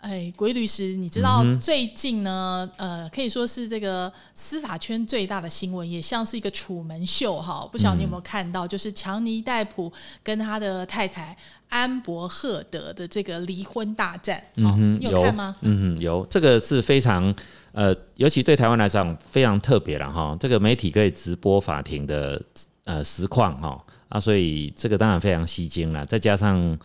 哎，国义律师，你知道最近呢？呃，可以说是这个司法圈最大的新闻，也像是一个楚门秀哈。不晓得你有没有看到，就是强尼戴普跟他的太太安博赫德的这个离婚大战。嗯哼，有看吗？嗯哼，有。这个是非常呃，尤其对台湾来讲非常特别了哈。这个媒体可以直播法庭的呃实况哈啊，所以这个当然非常吸睛了。再加上。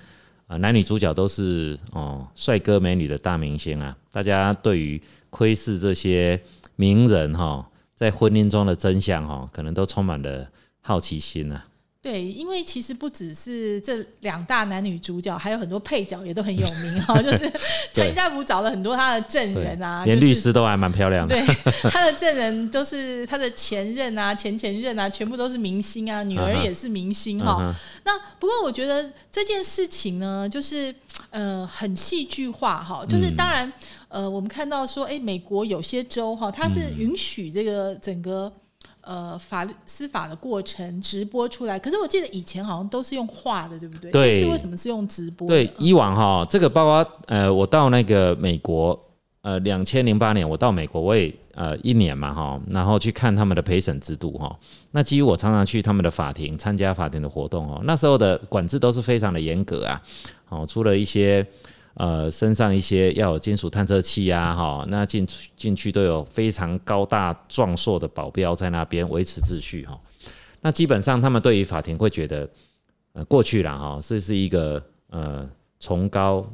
啊，男女主角都是哦，帅哥美女的大明星啊！大家对于窥视这些名人哈，在婚姻中的真相哈，可能都充满了好奇心啊。对，因为其实不只是这两大男女主角，还有很多配角也都很有名哈。就是陈大福找了很多他的证人啊，连律师都还蛮漂亮的。对，他的证人都是他的前任啊、前前任啊，全部都是明星啊，女儿也是明星哈。那不过我觉得这件事情呢，就是呃很戏剧化哈。就是当然呃，我们看到说，哎，美国有些州哈，它是允许这个整个。呃，法律司法的过程直播出来，可是我记得以前好像都是用画的，对不对？对。这次为什么是用直播？对，以往哈，这个包括呃，我到那个美国，呃，两千零八年我到美国，我也呃一年嘛哈，然后去看他们的陪审制度哈。那基于我常常去他们的法庭参加法庭的活动哦，那时候的管制都是非常的严格啊。哦，出了一些。呃，身上一些要有金属探测器啊，哈，那进进去都有非常高大壮硕的保镖在那边维持秩序哈。那基本上他们对于法庭会觉得，呃，过去了哈，这是一个呃崇高、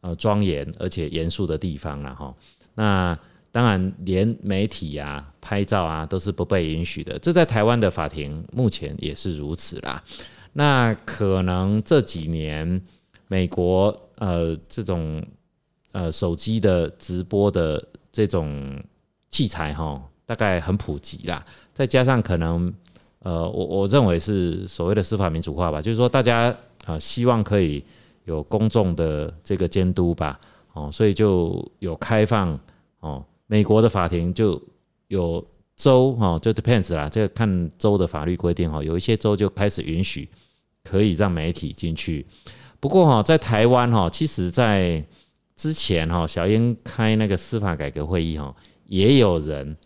呃庄严而且严肃的地方了哈。那当然连媒体啊、拍照啊都是不被允许的，这在台湾的法庭目前也是如此啦。那可能这几年美国。呃，这种呃手机的直播的这种器材哈，大概很普及啦。再加上可能呃，我我认为是所谓的司法民主化吧，就是说大家啊希望可以有公众的这个监督吧，哦，所以就有开放哦。美国的法庭就有州哈，就 depends 啦，这个看州的法律规定哈，有一些州就开始允许可以让媒体进去。不过哈，在台湾哈，其实，在之前哈，小英开那个司法改革会议哈，也有人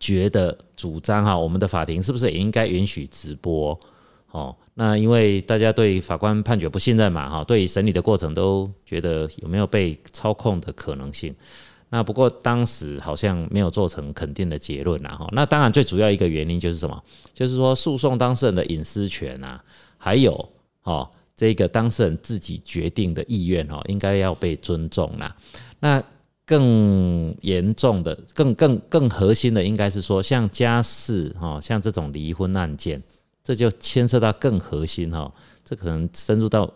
觉得主张哈，我们的法庭是不是也应该允许直播？哦，那因为大家对法官判决不信任嘛，哈，对审理的过程都觉得有没有被操控的可能性。那不过当时好像没有做成肯定的结论呐，哈。那当然最主要一个原因就是什么？就是说诉讼当事人的隐私权啊，还有哦。这个当事人自己决定的意愿哦，应该要被尊重啦。那更严重的、更更更核心的，应该是说，像家事哈，像这种离婚案件，这就牵涉到更核心哈，这可能深入到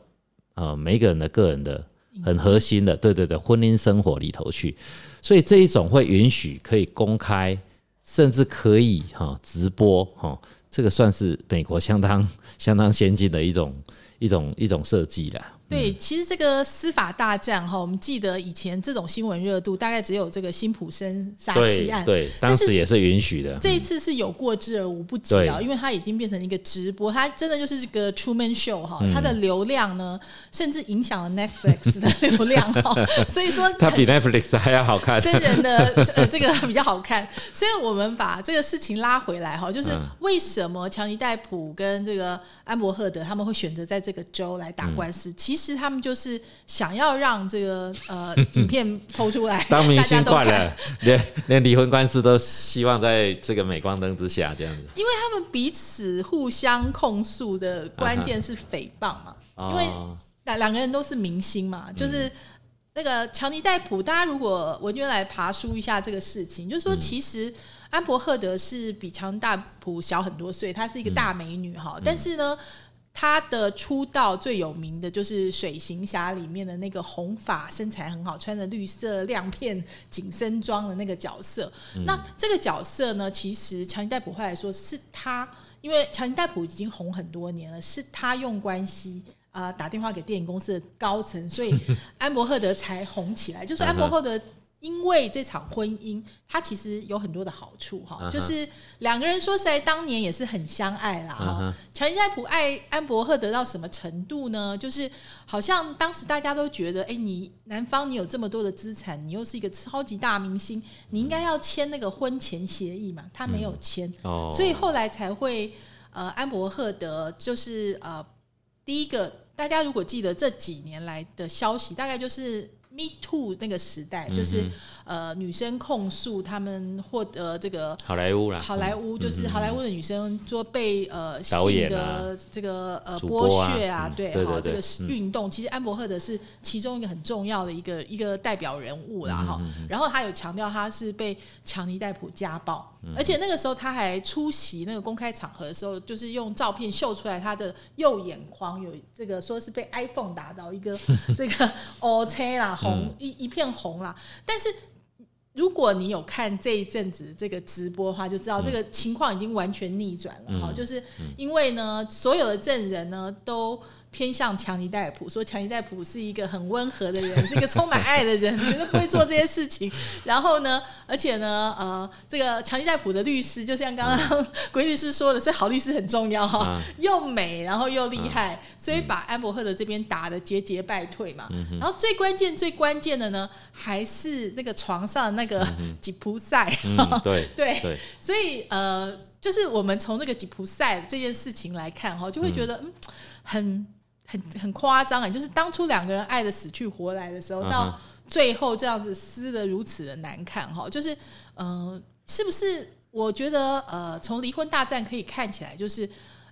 呃每个人的个人的很核心的，对对对，婚姻生活里头去。所以这一种会允许可以公开，甚至可以哈直播哈，这个算是美国相当相当先进的一种。一种一种设计啦。对，其实这个司法大战哈，我们记得以前这种新闻热度大概只有这个辛普森杀妻案，对，当时也是允许的。这一次是有过之而无不及啊，因为它已经变成一个直播，它真的就是这个 Truman Show 哈，它的流量呢，甚至影响了 Netflix 的流量哈，所以说 它比 Netflix 还要好看，真人的 呃这个比较好看。所以我们把这个事情拉回来哈，就是为什么强尼戴普跟这个安伯赫德他们会选择在这个州来打官司？其实。其实他们就是想要让这个呃 影片抛出来，当明星惯了，连连离婚官司都希望在这个镁光灯之下这样子。因为他们彼此互相控诉的关键是诽谤嘛，因为两两个人都是明星嘛，就是那个强尼戴普。大家如果文娟来爬梳一下这个事情，就是说其实安伯赫德是比强尼戴普小很多岁，她是一个大美女哈，但是呢。他的出道最有名的就是《水行侠》里面的那个红发、身材很好、穿着绿色亮片紧身装的那个角色。那这个角色呢，其实强尼戴普后来说是他，因为强尼戴普已经红很多年了，是他用关系啊打电话给电影公司的高层，所以 安伯赫德才红起来。就是安伯赫德。因为这场婚姻，它其实有很多的好处哈，就是两个人说实在，当年也是很相爱啦哈。乔尼戴普爱安伯赫得到什么程度呢？就是好像当时大家都觉得，哎，你男方你有这么多的资产，你又是一个超级大明星，你应该要签那个婚前协议嘛。他没有签，所以后来才会呃，安伯赫德就是呃，第一个大家如果记得这几年来的消息，大概就是。Me Too 那个时代，就是呃，女生控诉他们获得这个好莱坞啦，好莱坞就是好莱坞的女生说被呃性的这个呃剥削啊，对，好这个运动，其实安伯赫德是其中一个很重要的一个一个代表人物啦，哈。然后他有强调他是被强尼戴普家暴，而且那个时候他还出席那个公开场合的时候，就是用照片秀出来他的右眼眶有这个说是被 iPhone 打到一个 这个 O 车啦。红一一片红啦，但是如果你有看这一阵子这个直播的话，就知道这个情况已经完全逆转了哈，就是因为呢，所有的证人呢都。偏向强尼戴普，说强尼戴普是一个很温和的人，是一个充满爱的人，绝对不会做这些事情。然后呢，而且呢，呃，这个强尼戴普的律师，就像刚刚 鬼律师说的，所以好律师很重要哈，又美，然后又厉害，所以把安伯赫的这边打的节节败退嘛。然后最关键、最关键的呢，还是那个床上那个吉普赛，对对，所以呃，就是我们从那个吉普赛这件事情来看哈，就会觉得嗯，很。很很夸张啊！就是当初两个人爱的死去活来的时候，到最后这样子撕的如此的难看哈，就是嗯，是不是？我觉得呃，从离婚大战可以看起来，就是。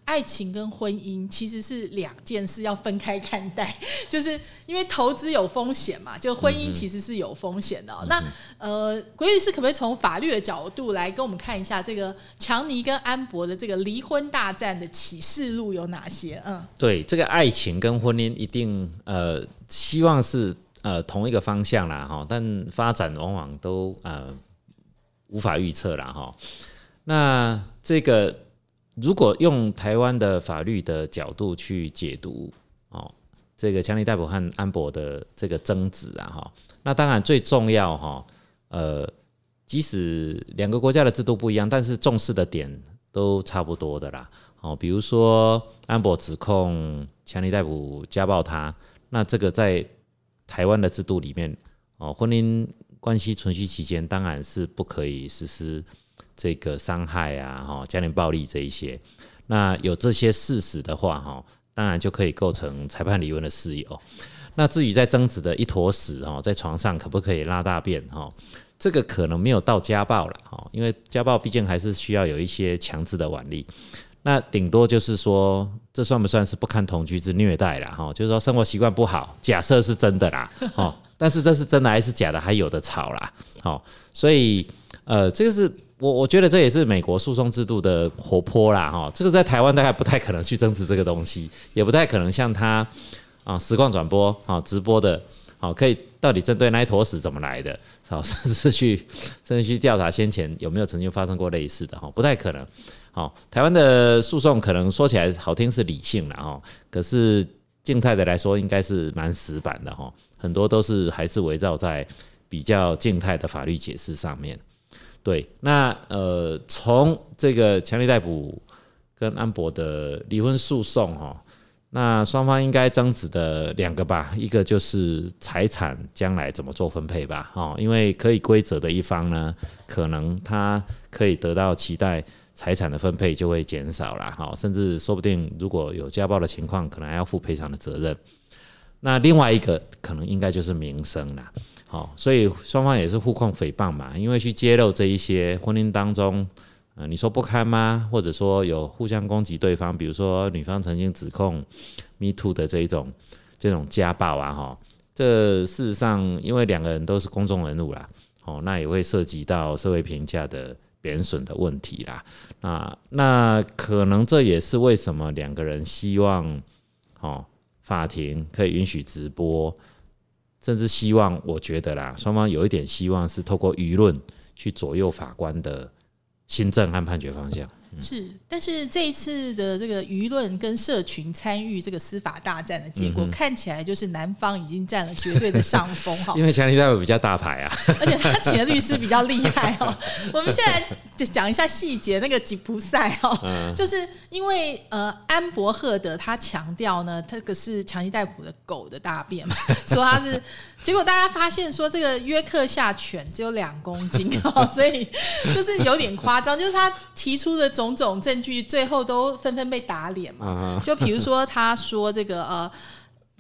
爱情跟婚姻其实是两件事，要分开看待。就是因为投资有风险嘛，就婚姻其实是有风险的。那呃，鬼律师可不可以从法律的角度来跟我们看一下这个强尼跟安博的这个离婚大战的启示录有哪些？嗯，对，这个爱情跟婚姻一定呃，希望是呃同一个方向啦哈，但发展往往都呃无法预测啦哈。那这个。如果用台湾的法律的角度去解读哦，这个强尼戴普和安博的这个争执啊，哈，那当然最重要哈，呃，即使两个国家的制度不一样，但是重视的点都差不多的啦。哦，比如说安博指控强尼戴普家暴他，那这个在台湾的制度里面，哦，婚姻关系存续期间当然是不可以实施。这个伤害啊，哈，家庭暴力这一些，那有这些事实的话，哈，当然就可以构成裁判离婚的事由。那至于在争执的一坨屎，哈，在床上可不可以拉大便，哈，这个可能没有到家暴了，哈，因为家暴毕竟还是需要有一些强制的腕力。那顶多就是说，这算不算是不堪同居之虐待了，哈，就是说生活习惯不好，假设是真的啦，哦，但是这是真的还是假的，还有的吵啦，好，所以，呃，这个是。我我觉得这也是美国诉讼制度的活泼啦，哈，这个在台湾大概不太可能去争执这个东西，也不太可能像他啊实况转播啊直播的，好可以到底针对那一坨屎怎么来的，好 甚至去甚至去调查先前有没有曾经发生过类似的哈，不太可能。好，台湾的诉讼可能说起来好听是理性的哈，可是静态的来说应该是蛮死板的哈，很多都是还是围绕在比较静态的法律解释上面。对，那呃，从这个强力逮捕跟安博的离婚诉讼哈，那双方应该争执的两个吧，一个就是财产将来怎么做分配吧，哈，因为可以规则的一方呢，可能他可以得到期待财产的分配就会减少了，哈，甚至说不定如果有家暴的情况，可能还要负赔偿的责任。那另外一个可能应该就是名声了。好，所以双方也是互控诽谤嘛，因为去揭露这一些婚姻当中，呃，你说不堪吗？或者说有互相攻击对方，比如说女方曾经指控 Me Too 的这一种这种家暴啊，哈，这事实上因为两个人都是公众人物啦，哦，那也会涉及到社会评价的。贬损的问题啦。那那可能这也是为什么两个人希望哦法庭可以允许直播，甚至希望我觉得啦，双方有一点希望是透过舆论去左右法官的新政和判决方向。是，但是这一次的这个舆论跟社群参与这个司法大战的结果，看起来就是男方已经占了绝对的上风 哈。因为强尼戴普比较大牌啊，而且他请的律师比较厉害哦。我们现在就讲一下细节，那个吉普赛哦，就是因为呃安伯赫德他强调呢，这个是强尼戴普的狗的大便嘛，说他是。结果大家发现说，这个约克夏犬只有两公斤哦所以就是有点夸张。就是他提出的种种种证据，最后都纷纷被打脸嘛。就比如说，他说这个呃。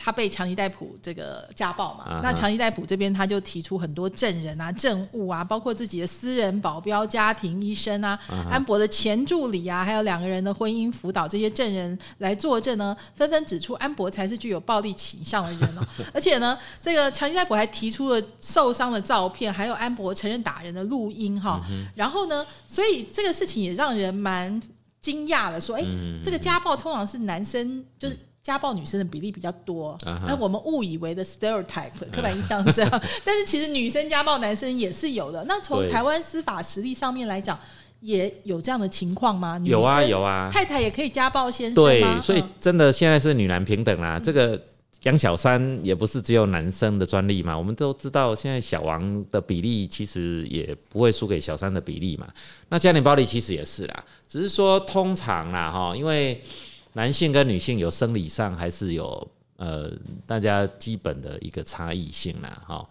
他被强尼戴普这个家暴嘛？那强尼戴普这边他就提出很多证人啊、证物啊，包括自己的私人保镖、家庭医生啊、安博的前助理啊，还有两个人的婚姻辅导这些证人来作证呢，纷纷指出安博才是具有暴力倾向的人哦。而且呢，这个强尼戴普还提出了受伤的照片，还有安博承认打人的录音哈。然后呢，所以这个事情也让人蛮惊讶的，说哎，这个家暴通常是男生就是。家暴女生的比例比较多，那我们误以为的 stereotype 刻板印象是这样，但是其实女生家暴男生也是有的。那从台湾司法实力上面来讲，也有这样的情况吗？有啊有啊，太太也可以家暴先生对，所以真的现在是女男平等啦。这个养小三也不是只有男生的专利嘛，我们都知道现在小王的比例其实也不会输给小三的比例嘛。那家庭暴力其实也是啦，只是说通常啦哈，因为。男性跟女性有生理上还是有呃，大家基本的一个差异性啦，哈。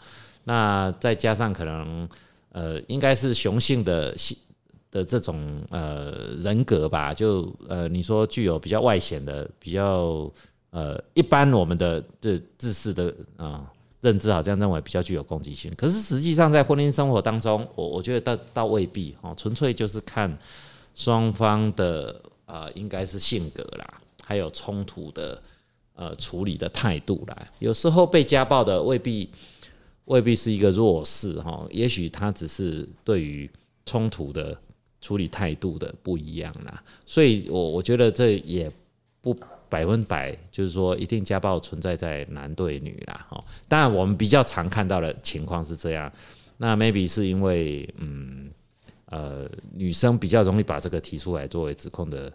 那再加上可能呃，应该是雄性的性的这种呃人格吧，就呃，你说具有比较外显的、比较呃，一般我们的的自私的啊认知，好像认为比较具有攻击性。可是实际上在婚姻生活当中，我我觉得倒倒未必哦，纯粹就是看双方的。呃，应该是性格啦，还有冲突的呃处理的态度啦。有时候被家暴的未必未必是一个弱势哈，也许他只是对于冲突的处理态度的不一样啦。所以，我我觉得这也不百分百就是说一定家暴存在在男对女啦哈。当然，我们比较常看到的情况是这样。那 maybe 是因为嗯。呃，女生比较容易把这个提出来作为指控的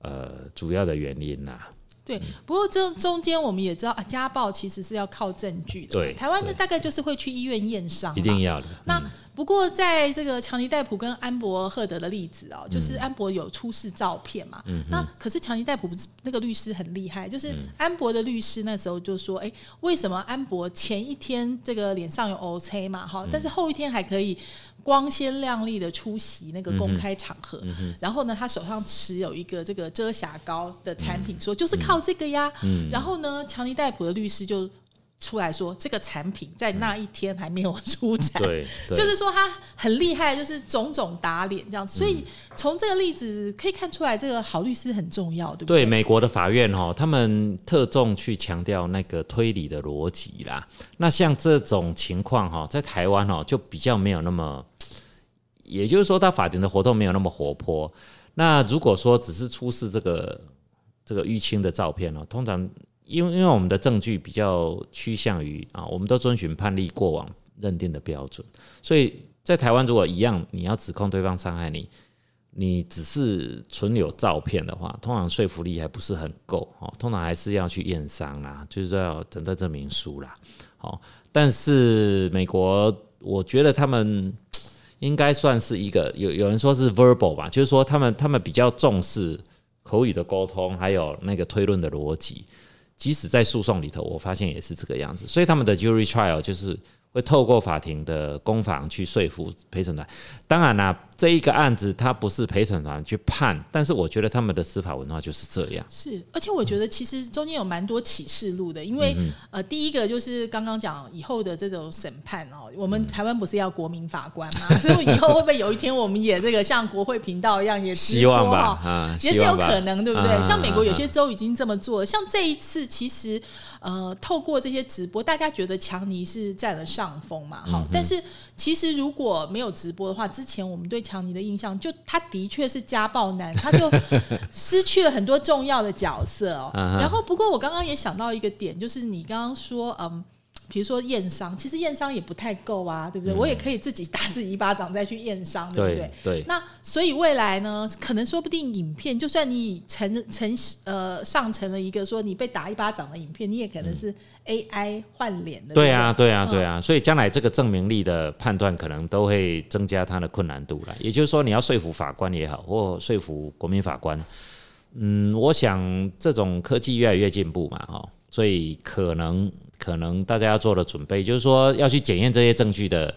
呃主要的原因呐。对，不过这中间我们也知道啊，家暴其实是要靠证据的。对，台湾的大概就是会去医院验伤，一定要的。那不过在这个强尼戴普跟安博赫德的例子哦，就是安博有出示照片嘛。嗯。那可是强尼戴普那个律师很厉害，就是安博的律师那时候就说：“哎，为什么安博前一天这个脸上有 O C 嘛？哈，但是后一天还可以。”光鲜亮丽的出席那个公开场合，然后呢，他手上持有一个这个遮瑕膏的产品，说就是靠这个呀。然后呢，强尼戴普的律师就。出来说这个产品在那一天还没有 出产，对，就是说他很厉害，就是种种打脸这样。所以从这个例子可以看出来，这个好律师很重要，对不对？对，美国的法院哈，他们特重去强调那个推理的逻辑啦。那像这种情况哈，在台湾哦就比较没有那么，也就是说，他法庭的活动没有那么活泼。那如果说只是出示这个这个淤青的照片哦，通常。因为因为我们的证据比较趋向于啊，我们都遵循判例过往认定的标准，所以在台湾如果一样，你要指控对方伤害你，你只是存有照片的话，通常说服力还不是很够哦，通常还是要去验伤啦，就是要诊断证明书啦。好，但是美国，我觉得他们应该算是一个有有人说是 verbal 吧，就是说他们他们比较重视口语的沟通，还有那个推论的逻辑。即使在诉讼里头，我发现也是这个样子，所以他们的 jury trial 就是。会透过法庭的攻防去说服陪审团。当然啦，这一个案子他不是陪审团去判，但是我觉得他们的司法文化就是这样。是，而且我觉得其实中间有蛮多启示录的，因为呃，第一个就是刚刚讲以后的这种审判哦，我们台湾不是要国民法官吗？所以以后会不会有一天我们也这个像国会频道一样也希望吧？啊，也是有可能，对不对？像美国有些州已经这么做了，像这一次其实。呃，透过这些直播，大家觉得强尼是占了上风嘛？好，但是其实如果没有直播的话，之前我们对强尼的印象，就他的确是家暴男，他就 失去了很多重要的角色哦。然后，不过我刚刚也想到一个点，就是你刚刚说，嗯。比如说验伤，其实验伤也不太够啊，对不对？我也可以自己打自己一巴掌再去验伤，对不对？对。那所以未来呢，可能说不定影片，就算你成成呃上成了一个说你被打一巴掌的影片，你也可能是 AI 换脸的。对啊，对啊，对啊。所以将来这个证明力的判断可能都会增加它的困难度了。也就是说，你要说服法官也好，或说服国民法官，嗯，我想这种科技越来越进步嘛，哈，所以可能。可能大家要做的准备，就是说要去检验这些证据的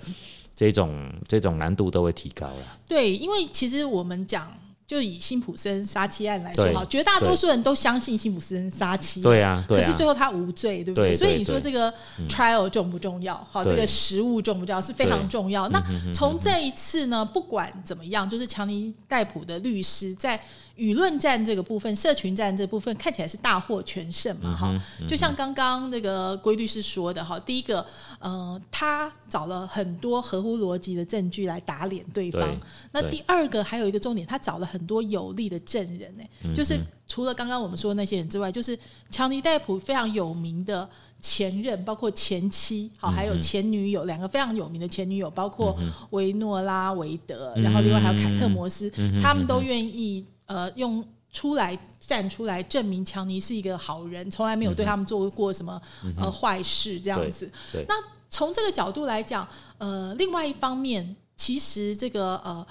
这种这种难度都会提高了。对，因为其实我们讲，就以辛普森杀妻案来说哈，绝大多数人都相信辛普森杀妻，对啊，可是最后他无罪，对不对？所以你说这个 trial 重不重要？好，这个实物重不重要？是非常重要。那从这一次呢，不管怎么样，就是强尼戴普的律师在。舆论战这个部分，社群战这部分看起来是大获全胜嘛？哈，就像刚刚那个规律师说的哈，第一个，呃，他找了很多合乎逻辑的证据来打脸对方。那第二个还有一个重点，他找了很多有力的证人呢，就是除了刚刚我们说的那些人之外，就是强尼戴普非常有名的前任，包括前妻，好，还有前女友，两个非常有名的前女友，包括维诺拉维德，然后另外还有凯特摩斯，他们都愿意。呃，用出来站出来证明强尼是一个好人，从来没有对他们做过什么呃坏事这样子。那从这个角度来讲，呃，另外一方面，其实这个呃，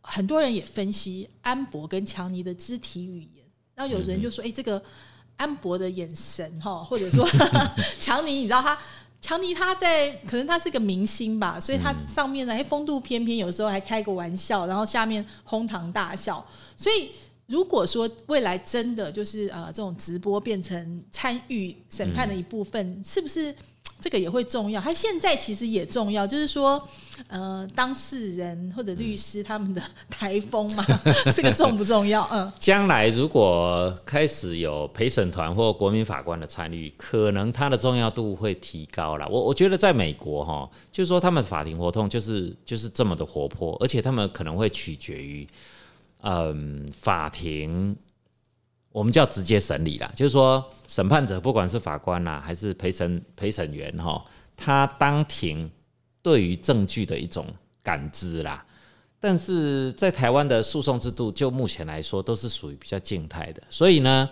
很多人也分析安博跟强尼的肢体语言。那有人就说，哎，这个安博的眼神哈，或者说 强尼，你知道他强尼他在可能他是个明星吧，所以他上面呢，还，风度翩翩，有时候还开个玩笑，然后下面哄堂大笑。所以，如果说未来真的就是呃，这种直播变成参与审判的一部分，是不是这个也会重要？它现在其实也重要，就是说，呃，当事人或者律师他们的台风嘛，这个重不重要？嗯，将来如果开始有陪审团或国民法官的参与，可能它的重要度会提高了。我我觉得在美国哈，就是说他们法庭活动就是就是这么的活泼，而且他们可能会取决于。嗯，法庭我们叫直接审理啦，就是说审判者不管是法官啦，还是陪审陪审员哈，他当庭对于证据的一种感知啦。但是在台湾的诉讼制度，就目前来说都是属于比较静态的，所以呢，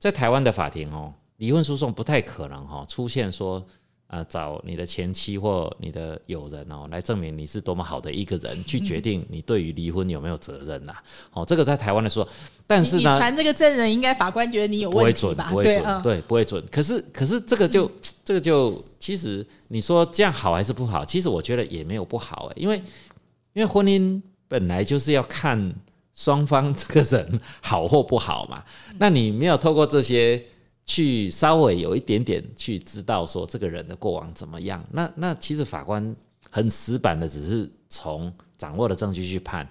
在台湾的法庭哦，离婚诉讼不太可能哈出现说。啊，找你的前妻或你的友人哦，来证明你是多么好的一个人，去决定你对于离婚有没有责任呐？哦，这个在台湾的时候，但是呢，你传这个证人，应该法官觉得你有问题吧？不会准，对，不会准。可是，可是这个就这个就，其实你说这样好还是不好？其实我觉得也没有不好哎，因为因为婚姻本来就是要看双方这个人好或不好嘛。那你没有透过这些。去稍微有一点点去知道说这个人的过往怎么样，那那其实法官很死板的，只是从掌握的证据去判，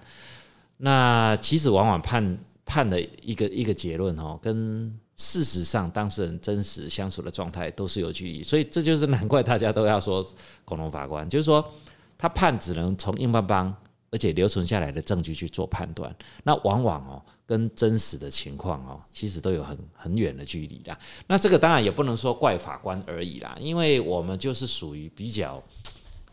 那其实往往判判的一个一个结论哦，跟事实上当事人真实相处的状态都是有距离，所以这就是难怪大家都要说恐龙法官，就是说他判只能从硬邦邦而且留存下来的证据去做判断，那往往哦。跟真实的情况哦，其实都有很很远的距离啦。那这个当然也不能说怪法官而已啦，因为我们就是属于比较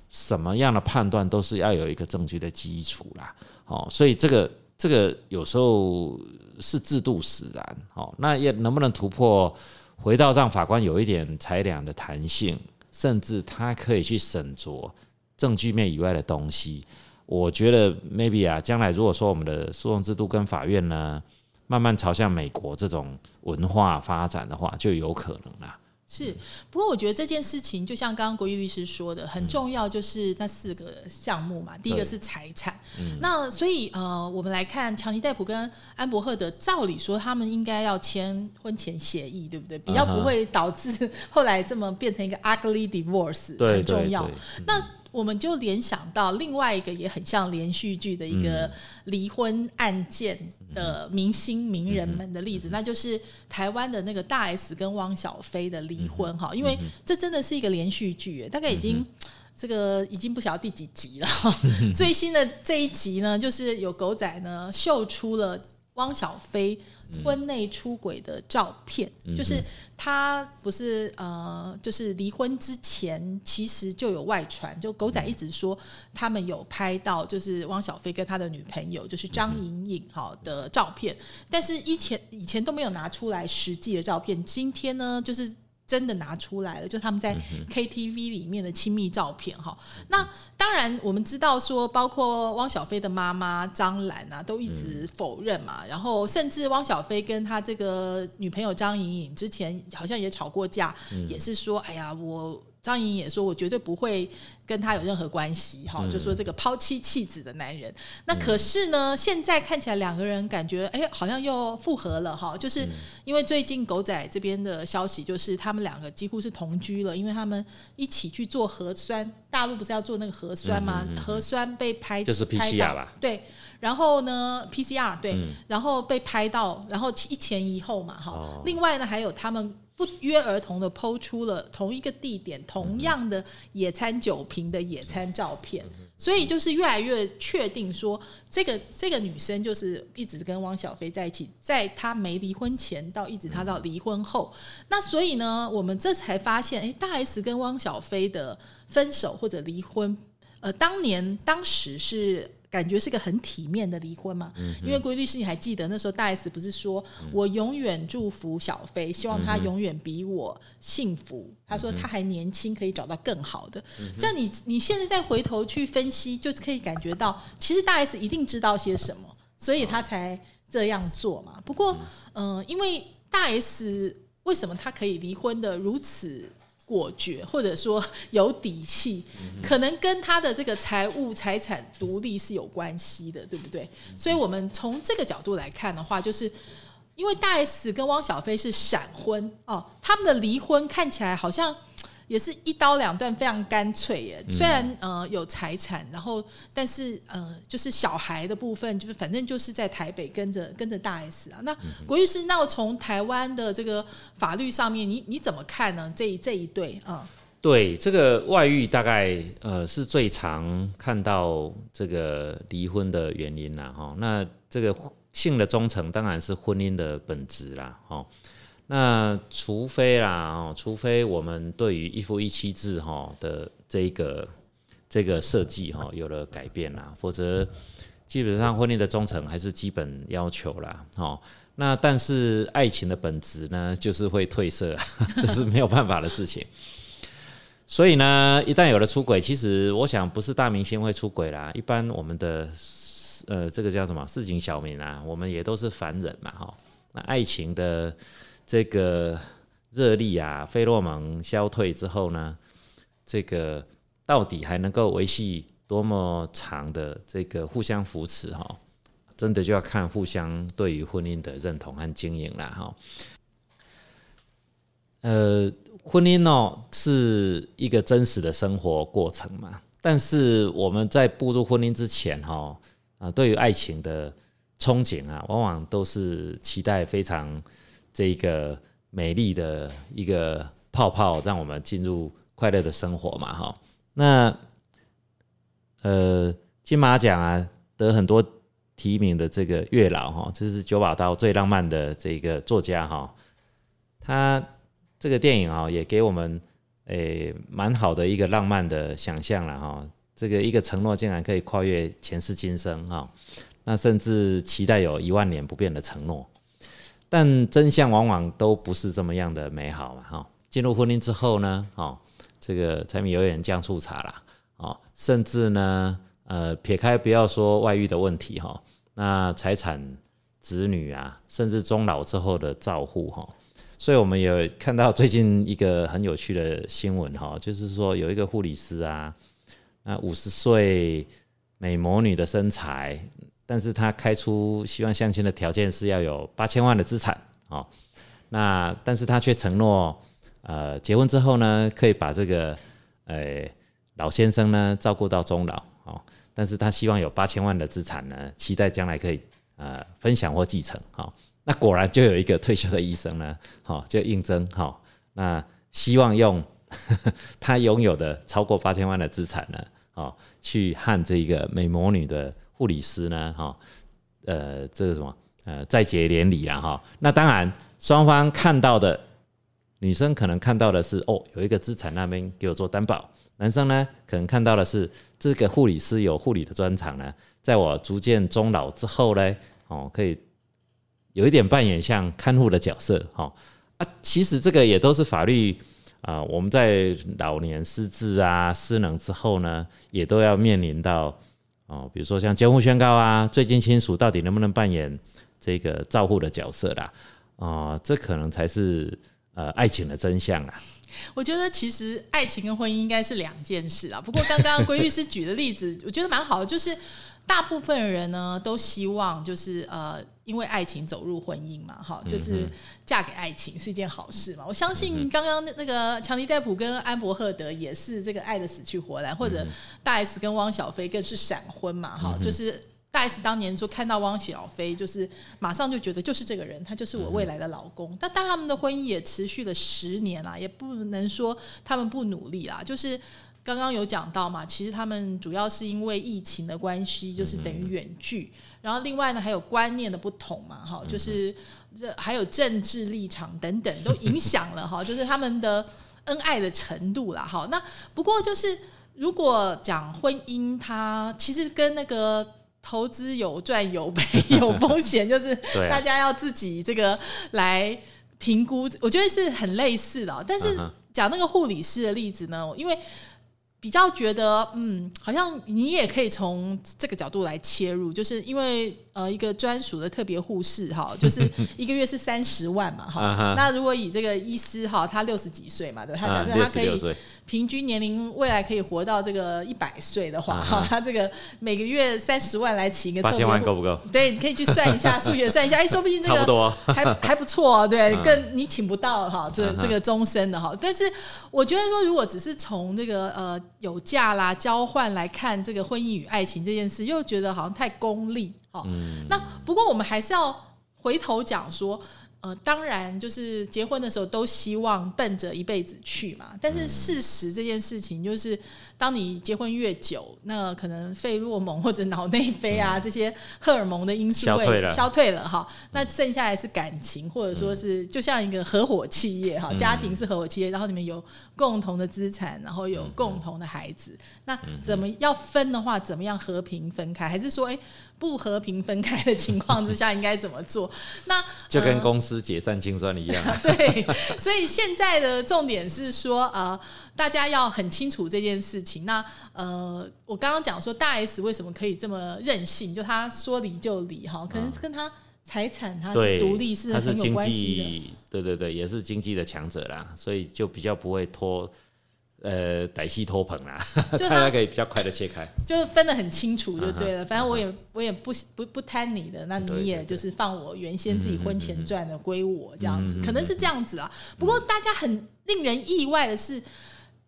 什么样的判断都是要有一个证据的基础啦。哦，所以这个这个有时候是制度使然。哦，那也能不能突破，回到让法官有一点裁量的弹性，甚至他可以去审酌证据面以外的东西。我觉得 maybe 啊，将来如果说我们的诉讼制度跟法院呢，慢慢朝向美国这种文化发展的话，就有可能啦。是，不过我觉得这件事情就像刚刚国玉律师说的，很重要，就是那四个项目嘛。第一个是财产，那所以呃，我们来看强尼戴普跟安伯赫德，照理说他们应该要签婚前协议，对不对？比较不会导致后来这么变成一个 ugly divorce，很重要。那我们就联想到另外一个也很像连续剧的一个离婚案件，的明星名人们的例子，那就是台湾的那个大 S 跟汪小菲的离婚哈，因为这真的是一个连续剧，大概已经这个已经不晓得第几集了。最新的这一集呢，就是有狗仔呢秀出了汪小菲。婚内出轨的照片，就是他不是呃，就是离婚之前其实就有外传，就狗仔一直说他们有拍到，就是汪小菲跟他的女朋友就是张颖颖好的照片，但是以前以前都没有拿出来实际的照片，今天呢就是。真的拿出来了，就他们在 KTV 里面的亲密照片哈。那当然，我们知道说，包括汪小菲的妈妈张兰啊，都一直否认嘛。然后，甚至汪小菲跟他这个女朋友张颖颖之前好像也吵过架，也是说，哎呀，我。张颖也说：“我绝对不会跟他有任何关系，哈，就说这个抛妻弃子的男人。那可是呢，现在看起来两个人感觉，哎，好像又复合了，哈，就是因为最近狗仔这边的消息，就是他们两个几乎是同居了，因为他们一起去做核酸，大陆不是要做那个核酸吗？核酸被拍就是 PCR 吧？对，然后呢，PCR 对，然后被拍到，然后一前一后嘛，哈。另外呢，还有他们。”不约而同的抛出了同一个地点、同样的野餐酒瓶的野餐照片，所以就是越来越确定说，这个这个女生就是一直跟汪小菲在一起，在她没离婚前到一直她到离婚后，那所以呢，我们这才发现，哎，大 S 跟汪小菲的分手或者离婚，呃，当年当时是。感觉是个很体面的离婚嘛，因为郭律师你还记得那时候大 S 不是说我永远祝福小飞，希望他永远比我幸福。他说他还年轻，可以找到更好的。这样你你现在再回头去分析，就可以感觉到，其实大 S 一定知道些什么，所以他才这样做嘛。不过，嗯，因为大 S 为什么他可以离婚的如此？果决，或者说有底气，可能跟他的这个财务财产独立是有关系的，对不对？所以，我们从这个角度来看的话，就是因为大 S 跟汪小菲是闪婚哦，他们的离婚看起来好像。也是一刀两断，非常干脆耶。虽然呃有财产，然后但是呃就是小孩的部分，就是反正就是在台北跟着跟着大 S 啊。那国律师，那从台湾的这个法律上面，你你怎么看呢？这这一对啊？对这个外遇，大概呃是最常看到这个离婚的原因啦。哈，那这个性的忠诚当然是婚姻的本质啦。哈。那除非啦，哦，除非我们对于一夫一妻制哈的这个这个设计哈有了改变啦，否则基本上婚姻的忠诚还是基本要求啦，哦，那但是爱情的本质呢，就是会褪色，这是没有办法的事情。所以呢，一旦有了出轨，其实我想不是大明星会出轨啦，一般我们的呃这个叫什么市井小民啊，我们也都是凡人嘛，哈，那爱情的。这个热力啊，费洛蒙消退之后呢，这个到底还能够维系多么长的这个互相扶持哈？真的就要看互相对于婚姻的认同和经营了哈。呃，婚姻哦是一个真实的生活过程嘛，但是我们在步入婚姻之前哈啊，对于爱情的憧憬啊，往往都是期待非常。这一个美丽的一个泡泡，让我们进入快乐的生活嘛，哈。那呃，金马奖啊，得很多提名的这个月老哈，就是九把刀最浪漫的这个作家哈，他这个电影啊，也给我们诶蛮好的一个浪漫的想象了哈。这个一个承诺竟然可以跨越前世今生哈，那甚至期待有一万年不变的承诺。但真相往往都不是这么样的美好嘛，哈！进入婚姻之后呢，哦，这个柴米油盐酱醋茶啦，哦，甚至呢，呃，撇开不要说外遇的问题，哈，那财产、子女啊，甚至终老之后的照护，哈，所以我们有看到最近一个很有趣的新闻，哈，就是说有一个护理师啊，那五十岁美魔女的身材。但是他开出希望相亲的条件是要有八千万的资产哦，那但是他却承诺，呃，结婚之后呢，可以把这个呃老先生呢照顾到终老哦，但是他希望有八千万的资产呢，期待将来可以呃分享或继承。哈，那果然就有一个退休的医生呢，哈，就应征哈，那希望用 他拥有的超过八千万的资产呢，哦，去和这个美魔女的护理师呢，哈，呃，这个什么，呃，再结连理了哈。那当然，双方看到的女生可能看到的是，哦，有一个资产那边给我做担保。男生呢，可能看到的是这个护理师有护理的专长呢，在我逐渐终老之后呢，哦，可以有一点扮演像看护的角色，哈啊，其实这个也都是法律啊，我们在老年失智啊、失能之后呢，也都要面临到哦，比如说像监护宣告啊，最近亲属到底能不能扮演这个照护的角色啦，啊，这可能才是呃爱情的真相啊。我觉得其实爱情跟婚姻应该是两件事啊。不过刚刚规律师举的例子，我觉得蛮好的，就是大部分人呢都希望就是呃，因为爱情走入婚姻嘛，哈，就是嫁给爱情是一件好事嘛。我相信刚刚那个强尼戴普跟安伯赫德也是这个爱的死去活来，或者大 S 跟汪小菲更是闪婚嘛，哈，就是。大 S 当年说看到汪小菲，就是马上就觉得就是这个人，他就是我未来的老公。但当他们的婚姻也持续了十年啦，也不能说他们不努力啦。就是刚刚有讲到嘛，其实他们主要是因为疫情的关系，就是等于远距。然后另外呢，还有观念的不同嘛，哈，就是这还有政治立场等等，都影响了哈，就是他们的恩爱的程度啦。哈，那不过就是如果讲婚姻，它其实跟那个。投资有赚有赔有风险，就是 大家要自己这个来评估。我觉得是很类似的，但是讲那个护理师的例子呢，因为比较觉得，嗯，好像你也可以从这个角度来切入，就是因为呃，一个专属的特别护士哈，就是一个月是三十万嘛哈。那如果以这个医师哈，他六十几岁嘛，对，他假设他可以。平均年龄未来可以活到这个一百岁的话，哈，他这个每个月三十万来请一个八千万够不够？对，你可以去算一下数学，算一下，哎，说不定这个 还还不错，对，更你请不到哈，这这个终身的哈。但是我觉得说，如果只是从这个呃有价啦交换来看这个婚姻与爱情这件事，又觉得好像太功利，哈。那不过我们还是要回头讲说。呃，当然，就是结婚的时候都希望奔着一辈子去嘛。但是事实这件事情，就是当你结婚越久，那可能费洛蒙或者脑内啡啊这些荷尔蒙的因素会消退了哈。那剩下来是感情，或者说是就像一个合伙企业哈，家庭是合伙企业，然后你们有共同的资产，然后有共同的孩子。那怎么要分的话，怎么样和平分开？还是说，哎？不和平分开的情况之下，应该怎么做？那就跟公司解散清算一样。对，所以现在的重点是说，呃，大家要很清楚这件事情。那呃，我刚刚讲说，大 S 为什么可以这么任性？就他说离就离，哈，可能是跟他财产他是独立是很有关系的。对对对，也是经济的强者啦，所以就比较不会拖。呃，歹戏拖棚啦，大家可以比较快的切开，就分得很清楚就对了。反正我也我也不不不贪你的，那你也就是放我原先自己婚前赚的归我这样子，可能是这样子啊。不过大家很令人意外的是。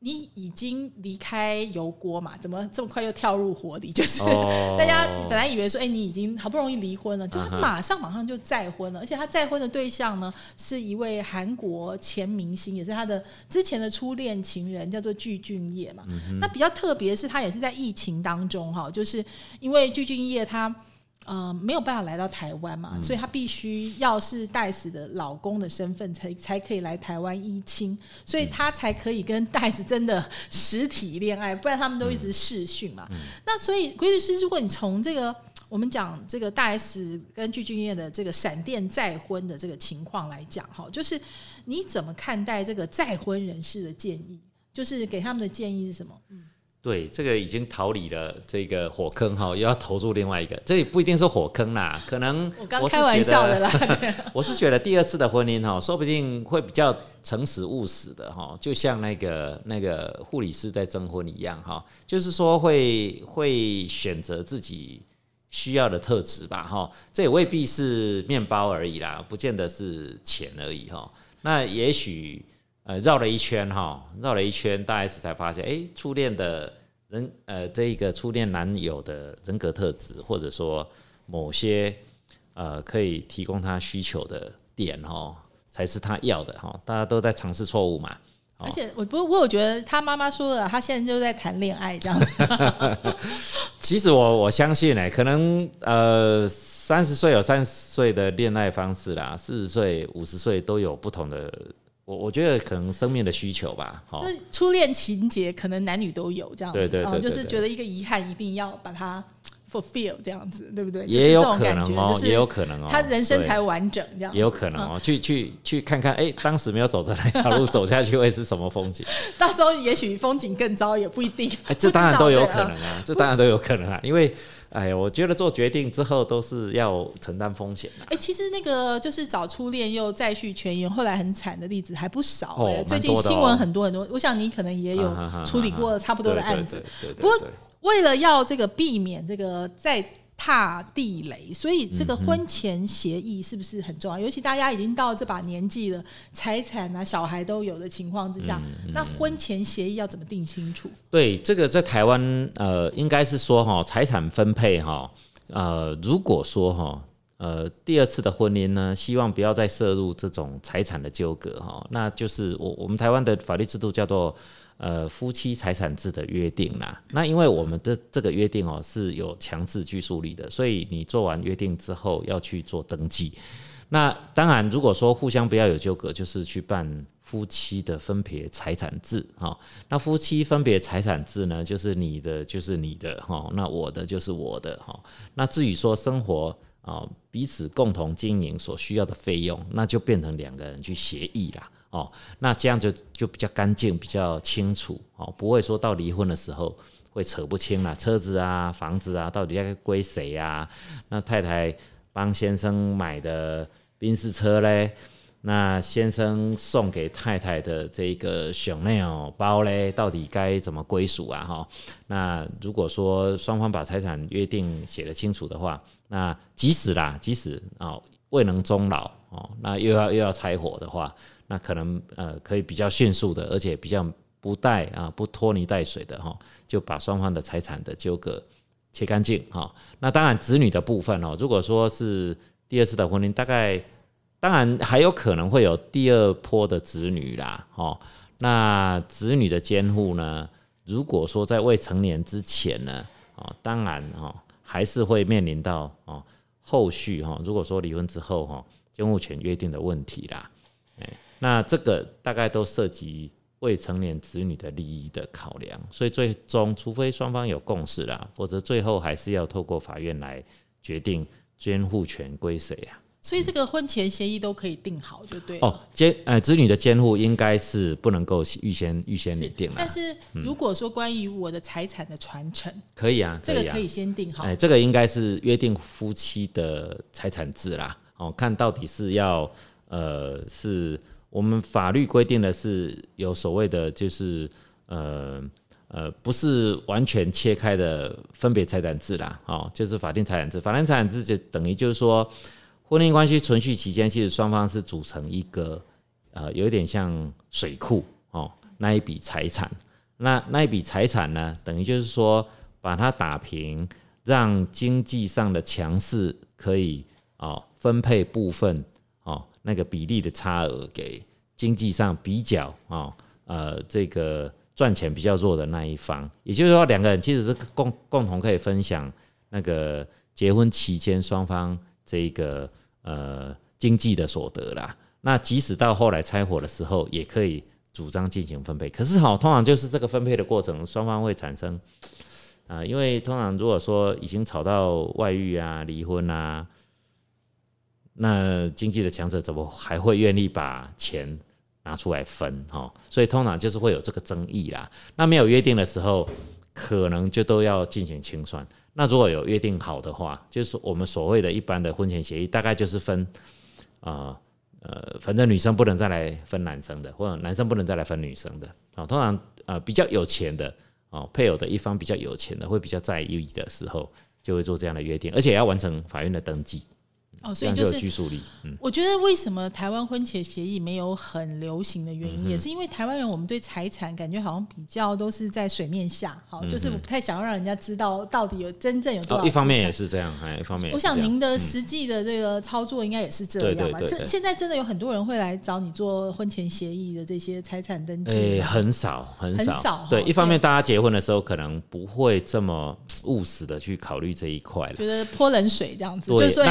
你已经离开油锅嘛？怎么这么快又跳入火里？就是 大家本来以为说，哎，你已经好不容易离婚了，就他马上马上就再婚了，而且他再婚的对象呢，是一位韩国前明星，也是他的之前的初恋情人，叫做具俊晔嘛。那比较特别是，他也是在疫情当中哈，就是因为具俊晔他。呃，没有办法来到台湾嘛，所以他必须要是戴斯的老公的身份才才可以来台湾依亲，所以他才可以跟戴斯真的实体恋爱，不然他们都一直视讯嘛。那所以，规律师，如果你从这个我们讲这个大 S 跟具俊晔的这个闪电再婚的这个情况来讲，哈，就是你怎么看待这个再婚人士的建议？就是给他们的建议是什么？嗯。对，这个已经逃离了这个火坑哈，又要投入另外一个，这也不一定是火坑啦，可能我刚开玩笑的啦。我是觉得第二次的婚姻哈，说不定会比较诚实务实的哈，就像那个那个护理师在征婚一样哈，就是说会会选择自己需要的特质吧哈，这也未必是面包而已啦，不见得是钱而已哈，那也许。呃，绕了一圈哈，绕了一圈，大 S 才发现，哎，初恋的人，呃，这一个初恋男友的人格特质，或者说某些呃可以提供他需求的点哦，才是他要的哈。大家都在尝试错误嘛。而且我不我有觉得他妈妈说了，他现在就在谈恋爱这样子。其实我我相信呢，可能呃三十岁有三十岁的恋爱方式啦，四十岁五十岁都有不同的。我我觉得可能生命的需求吧。好，初恋情节可能男女都有这样子，对对对，就是觉得一个遗憾一定要把它。fulfill 这样子，对不对？也有可能哦，也有可能哦，他人生才完整这样。也有可能哦，去去去看看，哎，当时没有走的那条路，走下去会是什么风景？到时候也许风景更糟，也不一定。哎，这当然都有可能啊，这当然都有可能啊，因为，哎，我觉得做决定之后都是要承担风险的。哎，其实那个就是找初恋又再续前缘，后来很惨的例子还不少。哦，最近新闻很多很多，我想你可能也有处理过差不多的案子。不过为了要这个避免这个在踏地雷，所以这个婚前协议是不是很重要？尤其大家已经到这把年纪了，财产啊、小孩都有的情况之下，那婚前协议要怎么定清楚？对，这个在台湾，呃，应该是说哈，财产分配哈，呃，如果说哈，呃，第二次的婚姻呢，希望不要再涉入这种财产的纠葛哈，那就是我我们台湾的法律制度叫做。呃，夫妻财产制的约定啦，那因为我们的这个约定哦是有强制拘束力的，所以你做完约定之后要去做登记。那当然，如果说互相不要有纠葛，就是去办夫妻的分别财产制哈。那夫妻分别财产制呢，就是你的就是你的哈，那我的就是我的哈。那至于说生活啊，彼此共同经营所需要的费用，那就变成两个人去协议啦。哦，那这样就就比较干净，比较清楚哦，不会说到离婚的时候会扯不清了，车子啊、房子啊，到底该归谁呀？那太太帮先生买的宾士车嘞，那先生送给太太的这个熊内哦包嘞，到底该怎么归属啊？哈，那如果说双方把财产约定写得清楚的话，那即使啦，即使啊未能终老哦，那又要又要拆伙的话。那可能呃可以比较迅速的，而且比较不带啊不拖泥带水的哈，就把双方的财产的纠葛切干净哈。那当然子女的部分哦，如果说是第二次的婚姻，大概当然还有可能会有第二波的子女啦哈。那子女的监护呢，如果说在未成年之前呢，哦当然哈还是会面临到哦后续哈，如果说离婚之后哈监护权约定的问题啦，哎。那这个大概都涉及未成年子女的利益的考量，所以最终除非双方有共识啦，否则最后还是要透过法院来决定监护权归谁啊。所以这个婚前协议都可以定好，就对哦。监呃子女的监护应该是不能够预先预先拟定了。但是如果说关于我的财产的传承，可以啊，这个可以先定好。哎，这个应该是约定夫妻的财产制啦。哦，看到底是要呃是。我们法律规定的是有所谓的，就是呃呃，不是完全切开的分别财产制啦，哦，就是法定财产制。法定财产制就等于就是说，婚姻关系存续期间，其实双方是组成一个呃，有一点像水库哦，那一笔财产，那那一笔财产呢，等于就是说把它打平，让经济上的强势可以哦分配部分。那个比例的差额给经济上比较啊，呃，这个赚钱比较弱的那一方，也就是说，两个人其实是共共同可以分享那个结婚期间双方这个呃经济的所得啦。那即使到后来拆伙的时候，也可以主张进行分配。可是好，通常就是这个分配的过程，双方会产生啊，因为通常如果说已经吵到外遇啊、离婚啊。那经济的强者怎么还会愿意把钱拿出来分？哈，所以通常就是会有这个争议啦。那没有约定的时候，可能就都要进行清算。那如果有约定好的话，就是我们所谓的一般的婚前协议，大概就是分啊呃，反正女生不能再来分男生的，或者男生不能再来分女生的。啊，通常呃比较有钱的哦，配偶的一方比较有钱的，会比较在意的时候，就会做这样的约定，而且要完成法院的登记。哦，所以就是拘束力。嗯，我觉得为什么台湾婚前协议没有很流行的原嗯因，也是因为台湾人我们对财产感觉好像比较都是在水面下，好，就是我不太想要让人家知道到底有真正有多少。一方面也。是这样，哎，一方面我想您的实际的这个操作应该也是这样吧？这现在真的有很多人会来找你做婚前协议的这些财产登记。很少，很少。很少对，一方面大家结婚的时候可能不会这么务实的去考虑这一块了。觉得泼冷水这样子，对就是说，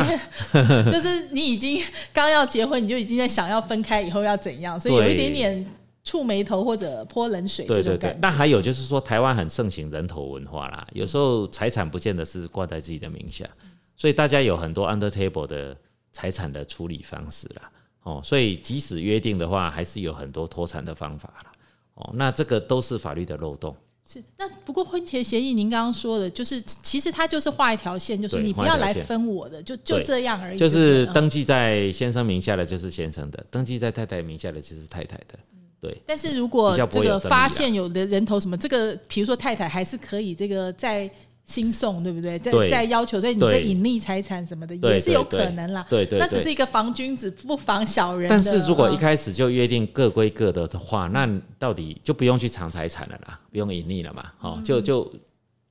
就是你已经刚要结婚，你就已经在想要分开以后要怎样，所以有一点点触眉头或者泼冷水这种感觉。，那还有就是说，台湾很盛行人头文化啦，有时候财产不见得是挂在自己的名下，所以大家有很多 under table 的财产的处理方式啦。哦，所以即使约定的话，还是有很多脱产的方法啦。哦，那这个都是法律的漏洞。是，那不过婚前协议，您刚刚说的，就是其实它就是画一条线，就是你不要来分我的，就就这样而已。就是登记在先生名下的就是先生的，登记在太太名下的就是太太的。对，但是如果这个发现有的人头什么，这个比如说太太还是可以这个再新送，对不对？再对。再要求，所以你这对。隐匿财产什么的也是有可能啦。对对对那只是一个防君子不防小人。但是如果一嗯开始就约定各归各的的话，那到底就不用去藏财产了啦，不用隐匿了嘛，哦，嗯。就就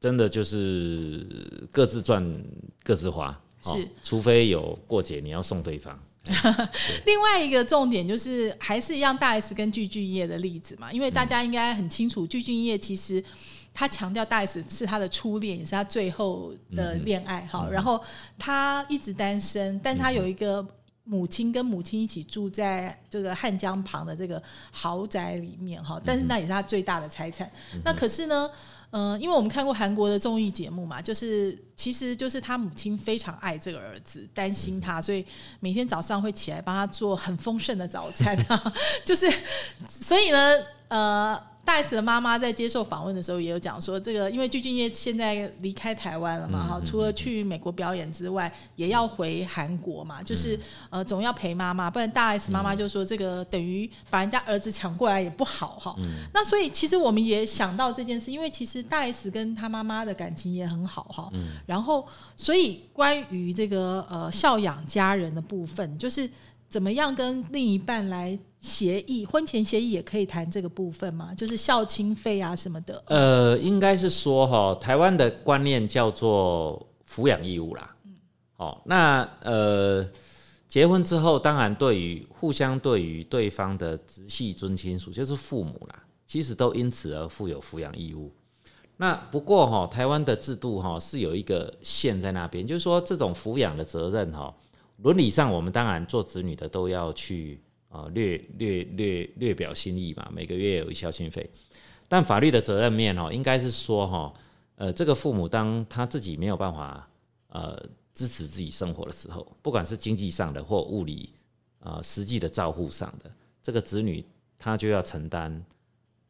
真的就是各自赚各自花，哦是，除非有过节你要送对方，另外一个重点就是，还是一样大 S 跟具俊晔的例子嘛，因为大家应该很清楚，具俊晔其实他强调大 S 是他的初恋，也是他最后的恋爱哈、然后他一直单身，但是他有一个。母亲跟母亲一起住在这个汉江旁的这个豪宅里面哈，但是那也是他最大的财产。那可是呢，嗯、因为我们看过韩国的综艺节目嘛，就是其实就是他母亲非常爱这个儿子，担心他，所以每天早上会起来帮他做很丰盛的早餐啊，就是所以呢，呃。大 S 的妈妈在接受访问的时候也有讲说，这个因为具俊晔现在离开台湾了嘛，哈、除了去美国表演之外，也要回韩国嘛，就是、呃总要陪妈妈，不然大 S 妈妈就说这个等于把人家儿子抢过来也不好哈。那所以其实我们也想到这件事，因为其实大 S 跟他妈妈的感情也很好哈。然后所以关于这个呃孝养家人的部分，就是怎么样跟另一半来协议，婚前协议也可以谈这个部分吗，就是孝亲费啊什么的。呃，应该是说哈，台湾的观念叫做抚养义务啦。哦，那呃，结婚之后，当然对于互相对于对方的直系尊亲属，就是父母啦，其实都因此而负有抚养义务。那不过哈，台湾的制度哈是有一个线在那边，就是说这种抚养的责任哈，伦理上我们当然做子女的都要去啊略略略略表心意嘛，每个月有一孝亲费。但法律的责任面哦，应该是说哈，呃，这个父母当他自己没有办法呃支持自己生活的时候，不管是经济上的或物理呃实际的照护上的，这个子女他就要承担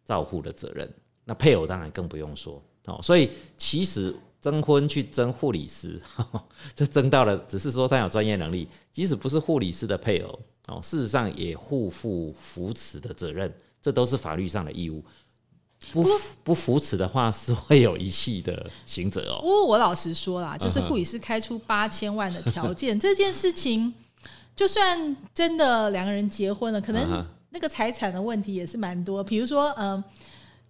照护的责任。那配偶当然更不用说哦，所以其实征婚去征护理师，这征到了，只是说他有专业能力，即使不是护理师的配偶哦，事实上也互负扶持的责任，这都是法律上的义务。不不扶持的话，是会有遗弃的刑责哦不。过我老实说啦，就是护理师开出八千万的条件，这件事情，就算真的两个人结婚了，可嗯能那个财产的问题也是蛮多。比如说，嗯、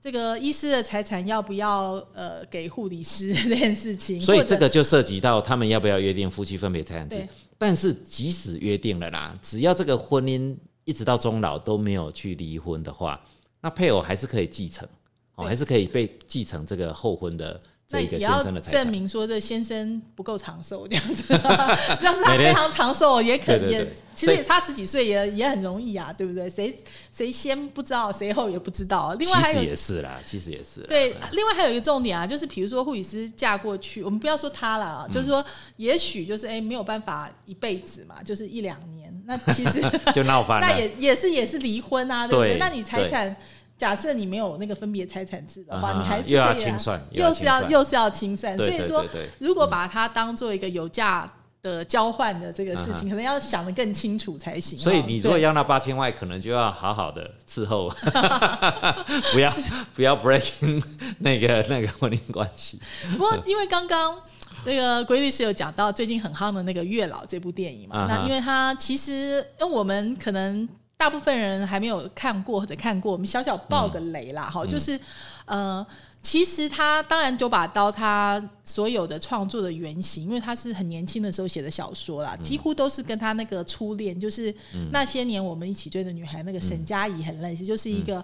这个医师的财产要不要呃给护理师这件事情，所以这个就涉及到他们要不要约定夫妻分别财产制对。但是即使约定了啦，只要这个婚姻一直到终老都没有去离婚的话，那配偶还是可以继承，哦，对还是可以被继承这个后婚的这个先那也要生的财产。证明说这先生不够长寿这样子，要是他非常长寿，也可也其实也差十几岁也也很容易啊，对不对？谁谁先不知道，谁后也不知道。另外还有其实也是啦，其实也是啦。对，另外还有一个重点啊，就是比如说护理师嫁过去，我们不要说他了啊，就是说也许就是哎没有办法一辈子嘛，就是一两年，那其实 就闹翻了。那也也是也是离婚啊，对不对？对那你财产。假设你没有那个分别财产制的话，啊你还是又要清算又又是要清算要又是要清算。所以说如果把它当做一个有价的交换的这个事情，可能要想得更清楚才行。所以你如果要那八千万，可能就要好好的伺候，不要不要 breaking 那个那个婚姻关系。不过因为刚刚那个规律师有讲到最近很夯的那个《月老》这部电影嘛？那因为他其实，因为我们可能大部分人还没有看过或者看过，我们小小爆个雷啦，哈，就是呃。其实他当然九把刀，他所有的创作的原型，因为他是很年轻的时候写的小说啦，几乎都是跟他那个初恋，就是那些年我们一起追的女孩，那个沈佳宜很类似，就是一个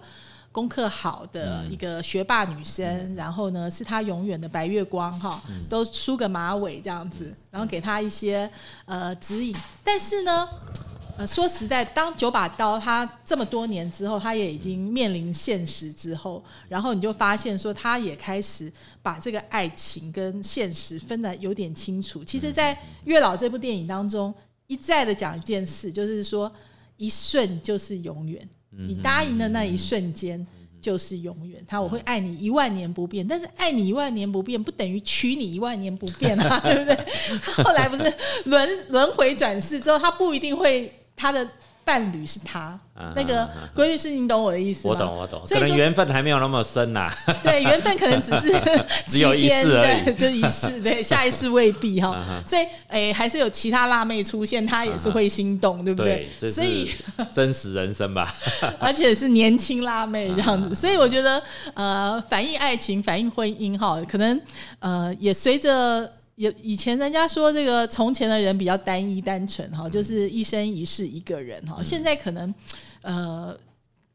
功课好的一个学霸女生，然后呢是他永远的白月光哈，都梳个马尾这样子，然后给他一些呃指引，但是呢。呃，说实在，当九把刀他这么多年之后，他也已经面临现实之后，然后你就发现说，他也开始把这个爱情跟现实分得有点清楚。其实，在《月老》这部电影当中，一再的讲一件事，就是说一瞬就是永远，你答应的那一瞬间就是永远。他我会爱你一万年不变，但是爱你一万年不变，不等于娶你一万年不变啊，对不对？后来不是轮轮回转世之后，他不一定会。他的伴侣是他，那个规律是你懂我的意思吗？我懂，我懂。可能缘分还没有那么深呐。对，缘分可能只是 只有一世而已，就一世。对，下一世未必哈。所以，哎，还是有其他辣妹出现，他也是会心动，对不对？所以 真实人生吧。而且是年轻辣妹这样子，所以我觉得，呃，反映爱情，反映婚姻哈，可能呃，也随着。有以前人家说这个从前的人比较单一单纯哈，就是一生一世一个人哈。现在可能呃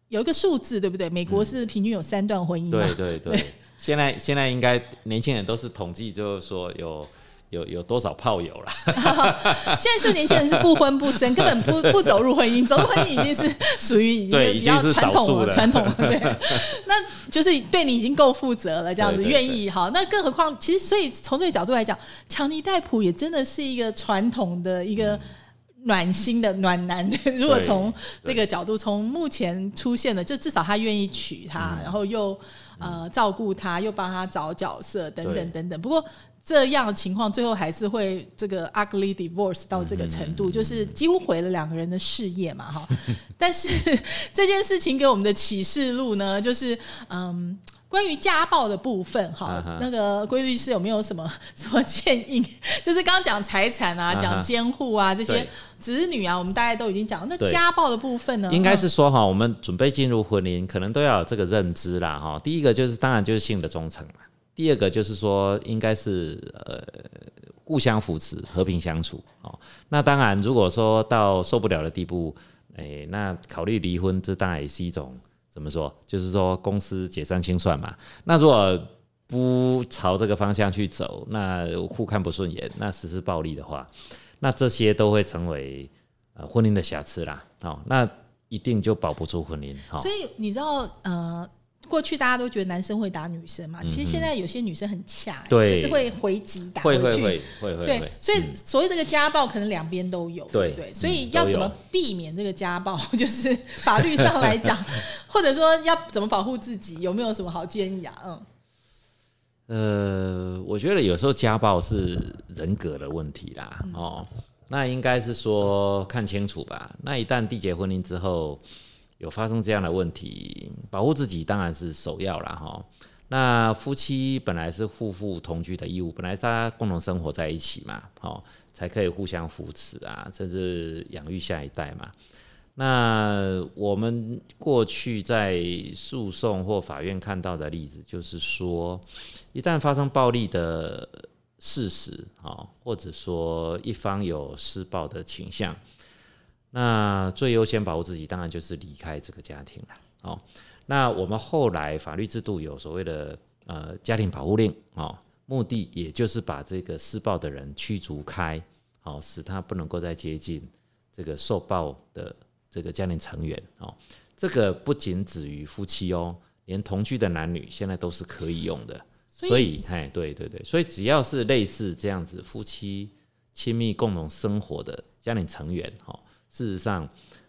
有一个数字对不对？美国是平均有三段婚姻对对对。现在现在应该年轻人都是统计，就是说有。有有多少炮友了？现在是年轻人是不婚不生，根本不不走入婚姻，走入婚姻已经是 属于已经比较传统了，传统了对，那就是对你已经够负责了，这样子愿意好。那更何况，其实所以从这个角度来讲，强尼戴普也真的是一个传统的一个暖心的暖男。如果从这个角度，从目前出现的，就至少他愿意娶她，然后又呃照顾她，又帮她找角色等等等等。不过。这样的情况最后还是会这个 ugly divorce 到这个程度，就是几乎毁了两个人的事业嘛，哈。但是这件事情给我们的启示录呢，就是嗯，关于家暴的部分，哈，那个规律是有没有什么 什么建议？就是刚刚讲财产啊，讲监护啊，这些子女啊，我们大家都已经讲。那家暴的部分呢？应该是说哈，我们准备进入婚姻，可能都要有这个认知啦，哈。第一个就是，当然就是性的忠诚嘛。第二个就是说，应该是呃互相扶持、和平相处哦。那当然，如果说到受不了的地步，哎，那考虑离婚，这当然也是一种怎么说？就是说公司解散清算嘛。那如果不朝这个方向去走，那互看不顺眼，那实施暴力的话，那这些都会成为呃婚姻的瑕疵啦。好，那一定就保不住婚姻。所以你知道呃。过去大家都觉得男生会打女生嘛，其实现在有些女生很恰，就是会回击打回去，会会会会对，所以所谓这个家暴可能两边都有，对。对，所以要怎么避免这个家暴，就是法律上来讲，或者说要怎么保护自己，有没有什么好建议啊？嗯，呃，我觉得有时候家暴是人格的问题啦，哦，那应该是说看清楚吧。那一旦缔结婚姻之后。有发生这样的问题，保护自己当然是首要了哈。那夫妻本来是互负同居的义务，本来大家共同生活在一起嘛，好才可以互相扶持啊，甚至养育下一代嘛。那我们过去在诉讼或法院看到的例子，就是说，一旦发生暴力的事实啊，或者说一方有施暴的倾向。那最优先保护自己，当然就是离开这个家庭了。哦，那我们后来法律制度有所谓的呃家庭保护令，哦，目的也就是把这个施暴的人驱逐开，哦，使他不能够再接近这个受暴的这个家庭成员。哦，这个不仅止于夫妻哦，连同居的男女现在都是可以用的。所以，哎，对对对，所以只要是类似这样子夫妻亲密共同生活的家庭成员，哈。事实上，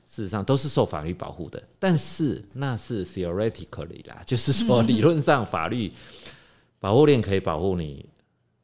事实上都是受法律保护的，但是那是 theoretically 啦，就是说理论上法律保护令可以保护你，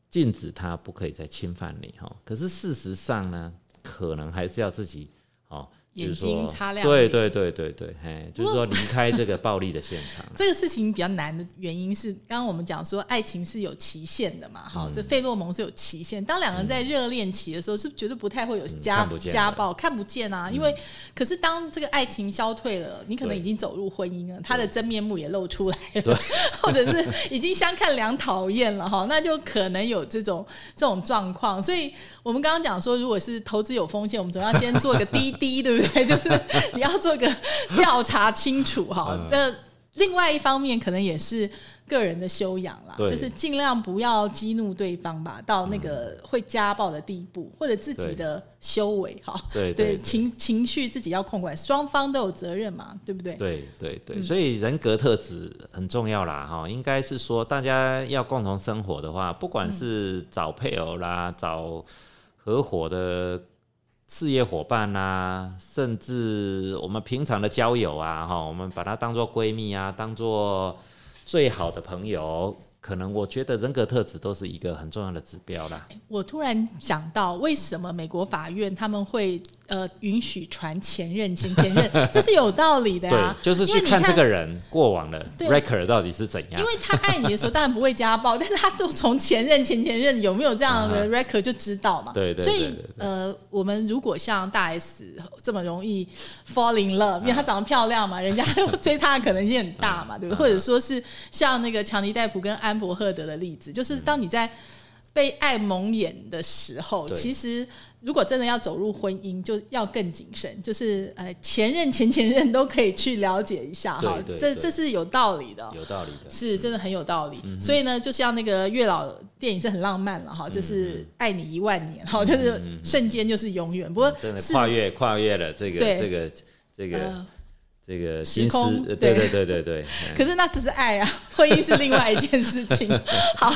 禁止他不可以再侵犯你哈。可是事实上呢，可能还是要自己哦眼睛擦亮。对对对对对，哎，就是说离开这个暴力的现场。这个事情比较难的原因是，刚刚我们讲说爱情是有期限的嘛，哈，这费洛蒙是有期限。当两个人在热恋期的时候，是绝对不太会有家家暴，看不见啊。因为可是当这个爱情消退了，你可能已经走入婚姻了，他的真面目也露出来了，或者是已经相看两讨厌了哈，那就可能有这种这种状况。所以我们刚刚讲说，如果是投资有风险，我们总要先做一个滴滴，对不对？就是你要做个调查清楚哈。这另外一方面，可能也是。个人的修养啦，就是尽量不要激怒对方吧，到那个会家暴的地步，或者自己的修为哈，对。对，情情绪自己要控管，双方都有责任嘛，对不对？对对对，所以人格特质很重要啦哈，应该是说大家要共同生活的话，不管是找配偶啦，找合伙的事业伙伴啊，甚至我们平常的交友啊哈，我们把它当做闺蜜啊，当做。最好的朋友，可能我觉得人格特质都是一个很重要的指标啦。我突然想到，为什么美国法院他们会？呃，允许传前任、前前任，这是有道理的呀。对，就是去看这个人过往的 record 到底是怎样。因为他爱你的时候，当然不会家暴，但是他就从前任、前前任有没有这样的 record 就知道嘛。对对。所以呃，我们如果像大 S 这么容易 fall in love，因为她长得漂亮嘛，人家 追她的可能性很大嘛，对不对？或者说是像那个强尼戴普跟安博赫德的例子，就是当你在被爱蒙眼的时候，其实。如果真的要走入婚姻，就要更谨慎。就是呃，前任、前前任都可以去了解一下哈，这这是有道理的，有道理的，是真的很有道理。所以呢，就像那个月老电影是很浪漫了哈，就是爱你一万年哈，就是瞬间就是永远。不过真的跨越跨越了这个这个这个。这个时空，对对对对对。可是那只是爱啊，婚姻是另外一件事情。好，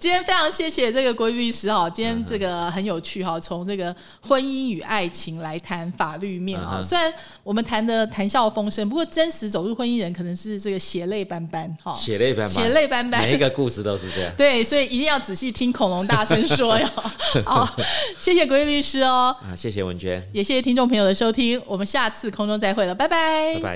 今天非常谢谢这个国律师哈，今天这个很有趣哈，从这个婚姻与爱情来谈法律面啊。虽然我们谈的谈笑风生，不过真实走入婚姻人可能是这个血泪斑斑哈，血泪斑斑，血泪斑斑，每一个故事都是这样。对，所以一定要仔细听恐龙大声说哟。好，谢谢国律师哦。啊，谢谢文娟，也谢谢听众朋友的收听，我们下次空中再会了，拜拜。拜拜。